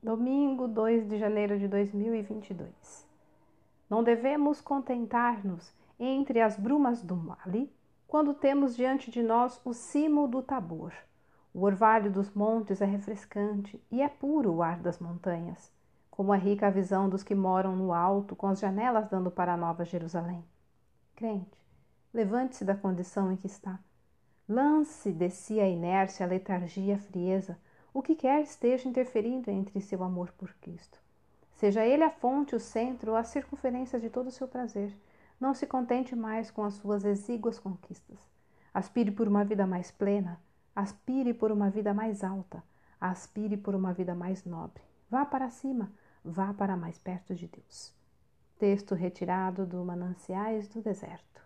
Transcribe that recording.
Domingo 2 de janeiro de 2022. Não devemos contentar-nos entre as brumas do Mali quando temos diante de nós o cimo do Tabor. O orvalho dos montes é refrescante e é puro o ar das montanhas, como é rica a visão dos que moram no alto, com as janelas dando para a Nova Jerusalém. Crente, levante-se da condição em que está. Lance de si a inércia, a letargia, a frieza o que quer esteja interferindo entre seu amor por Cristo. Seja ele a fonte, o centro a circunferência de todo o seu prazer. Não se contente mais com as suas exíguas conquistas. Aspire por uma vida mais plena, aspire por uma vida mais alta, aspire por uma vida mais nobre. Vá para cima, vá para mais perto de Deus. Texto retirado do Mananciais do Deserto.